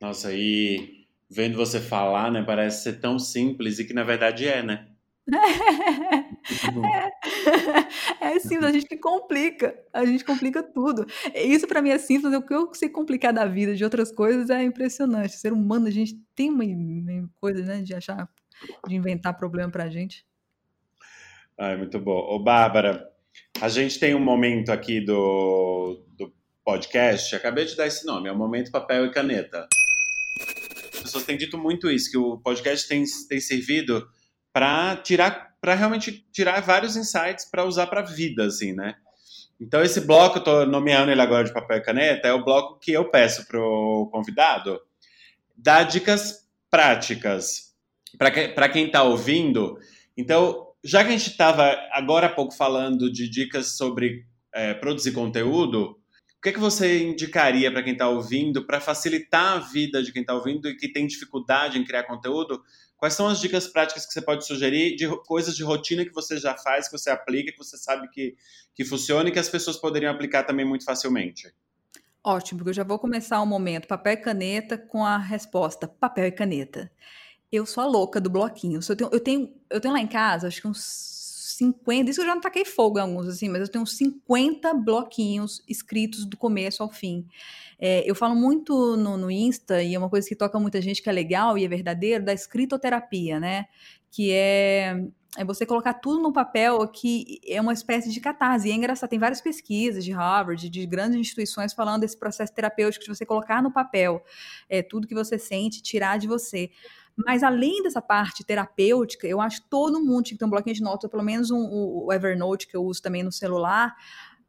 Nossa, e vendo você falar, né, parece ser tão simples e que na verdade é, né? É, é simples, a gente que complica, a gente complica tudo. Isso para mim é simples, o que eu sei complicar da vida de outras coisas é impressionante. ser humano, a gente tem uma, uma coisa, né, de achar, de inventar problema pra gente. Ai, muito bom. Ô, Bárbara, a gente tem um momento aqui do, do podcast, acabei de dar esse nome, é o Momento Papel e Caneta. As pessoas têm dito muito isso, que o podcast tem, tem servido para tirar, para realmente tirar vários insights para usar para a vida, assim, né? Então esse bloco, eu tô nomeando ele agora de papel e caneta, é o bloco que eu peço pro convidado dar dicas práticas para que, quem está ouvindo. Então, já que a gente estava agora há pouco falando de dicas sobre é, produzir conteúdo, o que, que você indicaria para quem está ouvindo para facilitar a vida de quem está ouvindo e que tem dificuldade em criar conteúdo? Quais são as dicas práticas que você pode sugerir de coisas de rotina que você já faz, que você aplica, que você sabe que, que funciona e que as pessoas poderiam aplicar também muito facilmente? Ótimo, porque eu já vou começar o momento papel e caneta com a resposta papel e caneta. Eu sou a louca do bloquinho. Eu tenho, eu tenho, eu tenho lá em casa, acho que uns 50, isso eu já não taquei fogo em alguns, assim, mas eu tenho uns 50 bloquinhos escritos do começo ao fim. É, eu falo muito no, no, Insta, e é uma coisa que toca muita gente que é legal e é verdadeiro, da escritoterapia, né? Que é, é você colocar tudo no papel que é uma espécie de catarse. E é engraçado, tem várias pesquisas de Harvard, de grandes instituições falando desse processo terapêutico de você colocar no papel é, tudo que você sente, tirar de você. Mas além dessa parte terapêutica, eu acho que todo mundo tinha que ter um bloquinho de notas, pelo menos um, o Evernote que eu uso também no celular,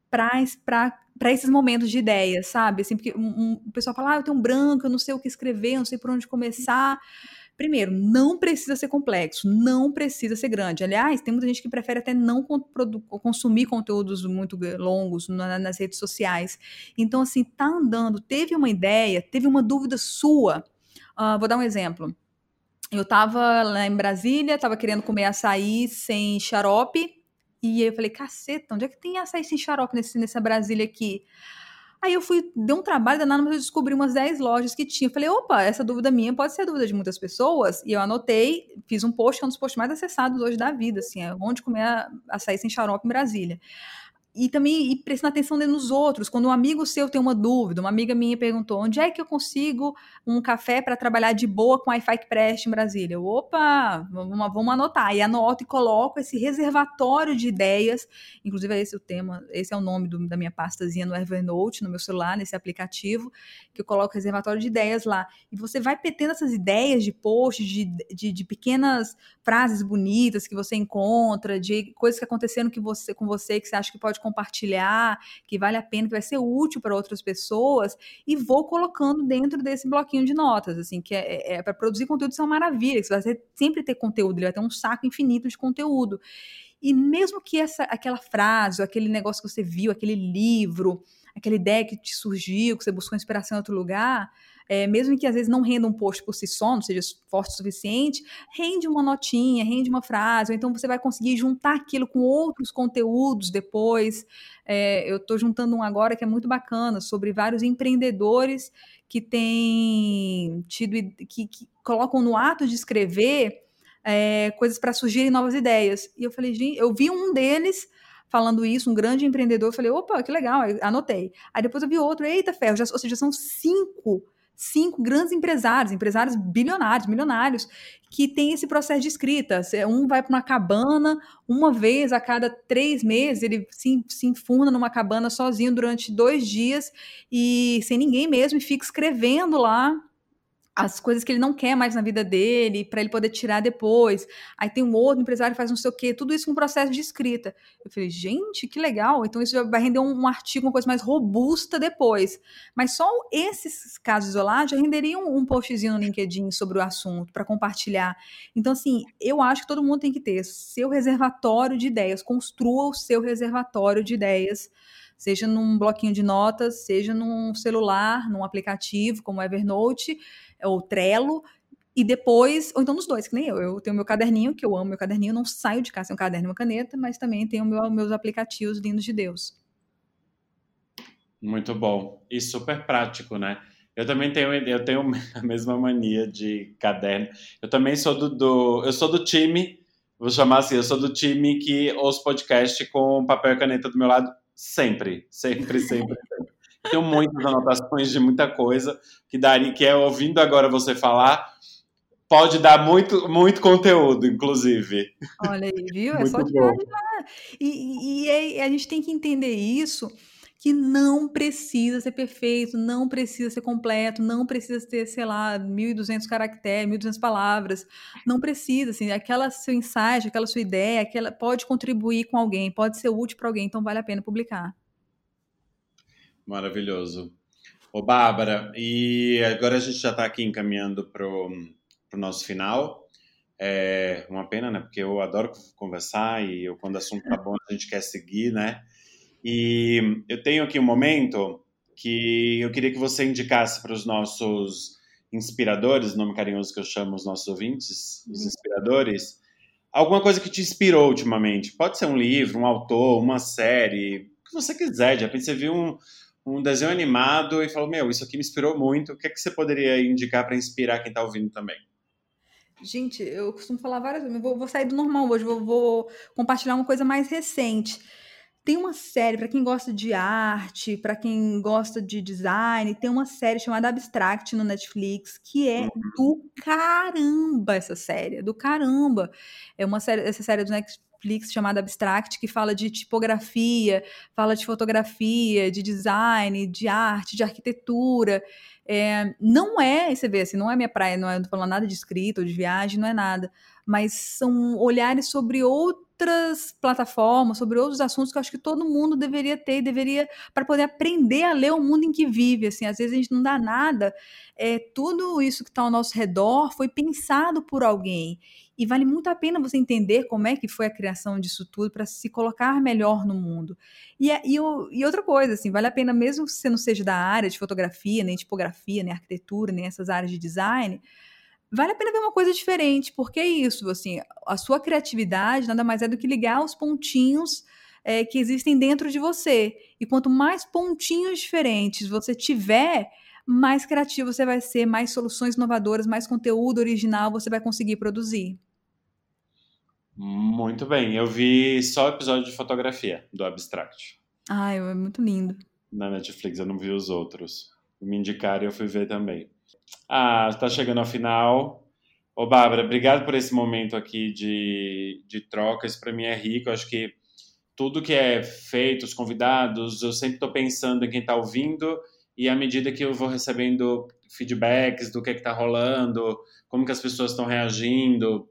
para esses momentos de ideias, sabe? Assim, porque um, um, o pessoal fala, ah, eu tenho um branco, eu não sei o que escrever, eu não sei por onde começar. Primeiro, não precisa ser complexo, não precisa ser grande. Aliás, tem muita gente que prefere até não consumir conteúdos muito longos nas redes sociais. Então, assim, tá andando, teve uma ideia, teve uma dúvida sua. Uh, vou dar um exemplo. Eu tava lá em Brasília, tava querendo comer açaí sem xarope, e aí eu falei, caceta, onde é que tem açaí sem xarope nesse, nessa Brasília aqui? Aí eu fui, deu um trabalho danado, mas eu descobri umas 10 lojas que tinha. Eu falei, opa, essa dúvida minha pode ser a dúvida de muitas pessoas. E eu anotei, fiz um post, que é um dos posts mais acessados hoje da vida, assim, é onde comer açaí sem xarope em Brasília e também ir prestando atenção nos outros. Quando um amigo seu tem uma dúvida, uma amiga minha perguntou: onde é que eu consigo um café para trabalhar de boa com Wi-Fi que preste em Brasília? Eu, opa, vamos, vamos anotar. E anoto e coloco esse reservatório de ideias. Inclusive, esse é o tema, esse é o nome do, da minha pastazinha no Evernote, no meu celular, nesse aplicativo, que eu coloco reservatório de ideias lá. E você vai petendo essas ideias de posts, de, de, de pequenas frases bonitas que você encontra, de coisas que aconteceram que você, com você que você acha que pode compartilhar, que vale a pena, que vai ser útil para outras pessoas, e vou colocando dentro desse bloquinho de notas, assim, que é, é, é para produzir conteúdo, isso é uma maravilha, você vai sempre ter conteúdo, ele vai ter um saco infinito de conteúdo. E mesmo que essa, aquela frase, aquele negócio que você viu, aquele livro, aquela ideia que te surgiu, que você buscou inspiração em outro lugar, é, mesmo que às vezes não renda um post por si só, não seja forte o suficiente, rende uma notinha, rende uma frase, ou então você vai conseguir juntar aquilo com outros conteúdos depois. É, eu estou juntando um agora que é muito bacana, sobre vários empreendedores que têm tido, que, que colocam no ato de escrever é, coisas para surgirem novas ideias. E eu falei, gente, eu vi um deles falando isso, um grande empreendedor, eu falei, opa, que legal, anotei. Aí depois eu vi outro, eita ferro, já, ou seja, são cinco cinco grandes empresários, empresários bilionários, milionários, que têm esse processo de escrita. Um vai para uma cabana, uma vez a cada três meses, ele se, se enfunda numa cabana sozinho durante dois dias e sem ninguém mesmo, e fica escrevendo lá as coisas que ele não quer mais na vida dele, para ele poder tirar depois. Aí tem um outro empresário que faz não sei o quê, tudo isso com um processo de escrita. Eu falei, gente, que legal. Então isso vai render um, um artigo, uma coisa mais robusta depois. Mas só esses casos isolados já renderiam um, postzinho no LinkedIn sobre o assunto, para compartilhar. Então, assim, eu acho que todo mundo tem que ter seu reservatório de ideias. Construa o seu reservatório de ideias seja num bloquinho de notas, seja num celular, num aplicativo como Evernote, ou Trello, e depois, ou então nos dois, que nem eu. Eu tenho meu caderninho, que eu amo meu caderninho, não saio de casa sem um caderno e uma caneta, mas também tenho meu, meus aplicativos lindos de Deus. Muito bom. E super prático, né? Eu também tenho, eu tenho a mesma mania de caderno. Eu também sou do, do eu sou do time Vou chamar assim, eu sou do time que ouço podcast com papel e caneta do meu lado sempre, sempre, sempre, sempre. Tenho muitas anotações de muita coisa que daria, que é ouvindo agora você falar, pode dar muito, muito conteúdo, inclusive. Olha aí, viu? É só tirar E, e, e a gente tem que entender isso que não precisa ser perfeito, não precisa ser completo, não precisa ter, sei lá, 1.200 caracteres, 1.200 palavras, não precisa, assim, aquela seu insight, aquela sua ideia, aquela pode contribuir com alguém, pode ser útil para alguém, então vale a pena publicar. Maravilhoso. Ô, Bárbara, e agora a gente já está aqui encaminhando para o nosso final. É uma pena, né? Porque eu adoro conversar e eu, quando o assunto tá bom, a gente quer seguir, né? E eu tenho aqui um momento que eu queria que você indicasse para os nossos inspiradores, nome carinhoso que eu chamo os nossos ouvintes, os uhum. inspiradores, alguma coisa que te inspirou ultimamente. Pode ser um livro, um autor, uma série, o que você quiser. De repente você viu um, um desenho animado e falou: Meu, isso aqui me inspirou muito. O que, é que você poderia indicar para inspirar quem está ouvindo também? Gente, eu costumo falar várias vezes, vou, vou sair do normal hoje, vou, vou compartilhar uma coisa mais recente. Tem uma série, para quem gosta de arte, para quem gosta de design, tem uma série chamada Abstract no Netflix, que é uhum. do caramba essa série, do caramba. É uma série, essa série do Netflix chamada Abstract, que fala de tipografia, fala de fotografia, de design, de arte, de arquitetura. É, não é, você vê assim, não é minha praia, não é não falando nada de escrita ou de viagem, não é nada, mas são olhares sobre outro outras plataformas, sobre outros assuntos que eu acho que todo mundo deveria ter e deveria para poder aprender a ler o mundo em que vive. Assim, às vezes a gente não dá nada. É, tudo isso que está ao nosso redor foi pensado por alguém. E vale muito a pena você entender como é que foi a criação disso tudo para se colocar melhor no mundo. E, é, e, e, outra coisa, assim, vale a pena, mesmo que você não seja da área de fotografia, nem tipografia, nem arquitetura, nem essas áreas de design, vale a pena ver uma coisa diferente, porque é isso, assim, a sua criatividade nada mais é do que ligar os pontinhos é, que existem dentro de você. E quanto mais pontinhos diferentes você tiver, mais criativo você vai ser, mais soluções inovadoras, mais conteúdo original você vai conseguir produzir. Muito bem, eu vi só o episódio de fotografia do Abstract. Ah, é muito lindo. Na Netflix, eu não vi os outros. Me indicaram e eu fui ver também. Ah, está chegando ao final. Ô, Bárbara, obrigado por esse momento aqui de, de troca. Isso para mim é rico. Eu acho que tudo que é feito, os convidados, eu sempre estou pensando em quem está ouvindo e à medida que eu vou recebendo feedbacks do que está rolando, como que as pessoas estão reagindo,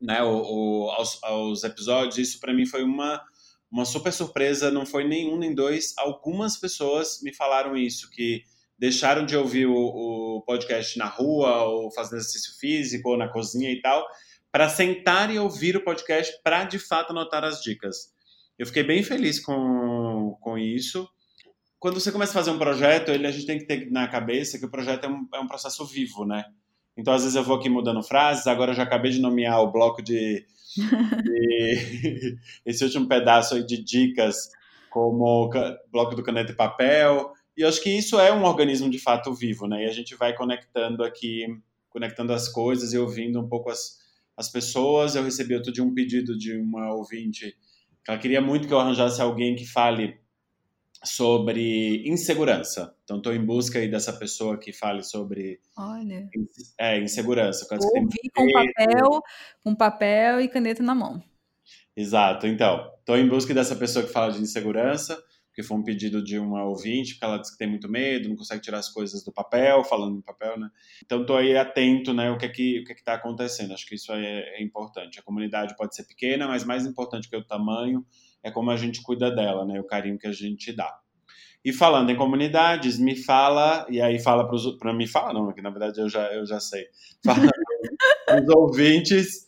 né, o, o, aos, aos episódios, isso para mim foi uma uma super surpresa. Não foi nenhum nem dois. Algumas pessoas me falaram isso que deixaram de ouvir o, o podcast na rua, ou fazendo exercício físico, ou na cozinha e tal, para sentar e ouvir o podcast para de fato anotar as dicas. Eu fiquei bem feliz com, com isso. Quando você começa a fazer um projeto, ele, a gente tem que ter na cabeça que o projeto é um, é um processo vivo, né? Então, às vezes, eu vou aqui mudando frases. Agora, eu já acabei de nomear o bloco de. de esse último pedaço aí de dicas, como bloco do caneta e papel. E eu acho que isso é um organismo de fato vivo, né? E a gente vai conectando aqui, conectando as coisas e ouvindo um pouco as, as pessoas. Eu recebi outro dia um pedido de uma ouvinte que ela queria muito que eu arranjasse alguém que fale sobre insegurança. Então, estou em busca aí dessa pessoa que fale sobre Olha. É, insegurança. Ouvir com papel, com papel e caneta na mão. Exato. Então, estou em busca dessa pessoa que fala de insegurança porque foi um pedido de uma ouvinte, porque ela diz que tem muito medo, não consegue tirar as coisas do papel, falando no papel, né? Então, estou aí atento, né, o que é que o que é está acontecendo. Acho que isso é, é, importante. A comunidade pode ser pequena, mas mais importante que o tamanho é como a gente cuida dela, né, o carinho que a gente dá. E falando em comunidades, me fala, e aí fala para mim, fala não, que na verdade eu já, eu já sei. Fala para os ouvintes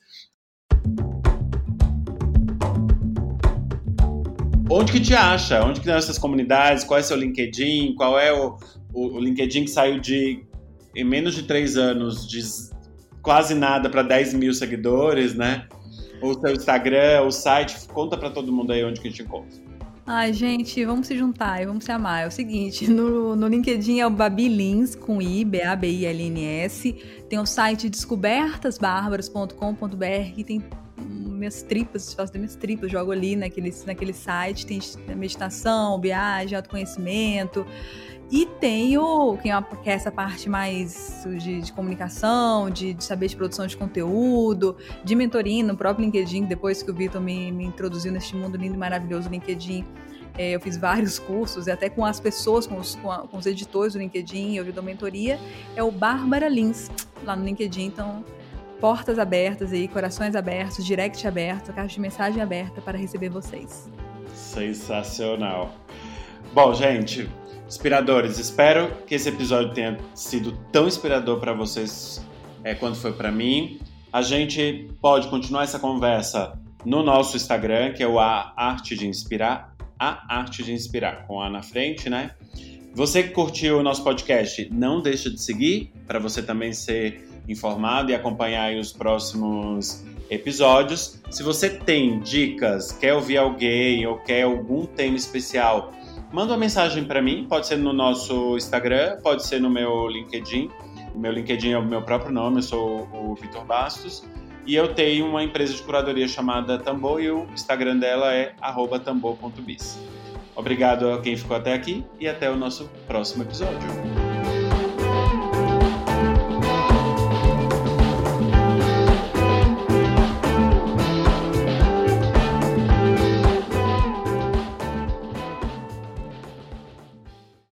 Onde que te acha? Onde que estão essas comunidades? Qual é seu LinkedIn? Qual é o, o, o LinkedIn que saiu de em menos de três anos de quase nada para 10 mil seguidores, né? O seu Instagram, o site, conta para todo mundo aí onde que a gente encontra. Ai, gente, vamos se juntar e vamos se amar. É o seguinte, no, no LinkedIn é o Babi Lins, com I, B-A-B-I-L-N-S. Tem o site descobertasbarbaras.com.br, que tem minhas tripas, faço das minhas tripas, jogo ali naquele, naquele site, tem meditação, viagem, autoconhecimento. E tenho, quem é, essa parte mais de, de comunicação, de, de, saber de produção de conteúdo, de mentoria no próprio LinkedIn, depois que o Vitor me, me introduziu neste mundo lindo e maravilhoso do LinkedIn. É, eu fiz vários cursos, até com as pessoas, com os, com, a, com os editores do LinkedIn, eu dou mentoria. É o Bárbara Lins, lá no LinkedIn. Então, portas abertas aí, corações abertos, direct aberto, caixa de mensagem aberta para receber vocês. Sensacional. Bom, gente, inspiradores, espero que esse episódio tenha sido tão inspirador para vocês é, quanto foi para mim. A gente pode continuar essa conversa no nosso Instagram, que é o A Arte de Inspirar, A Arte de Inspirar, com A na frente, né? Você que curtiu o nosso podcast, não deixa de seguir para você também ser informado e acompanhar os próximos episódios. Se você tem dicas, quer ouvir alguém ou quer algum tema especial, manda uma mensagem para mim. Pode ser no nosso Instagram, pode ser no meu LinkedIn. O meu LinkedIn é o meu próprio nome, eu sou o Vitor Bastos. E eu tenho uma empresa de curadoria chamada Tambor e o Instagram dela é tambor.biz. Obrigado a quem ficou até aqui e até o nosso próximo episódio.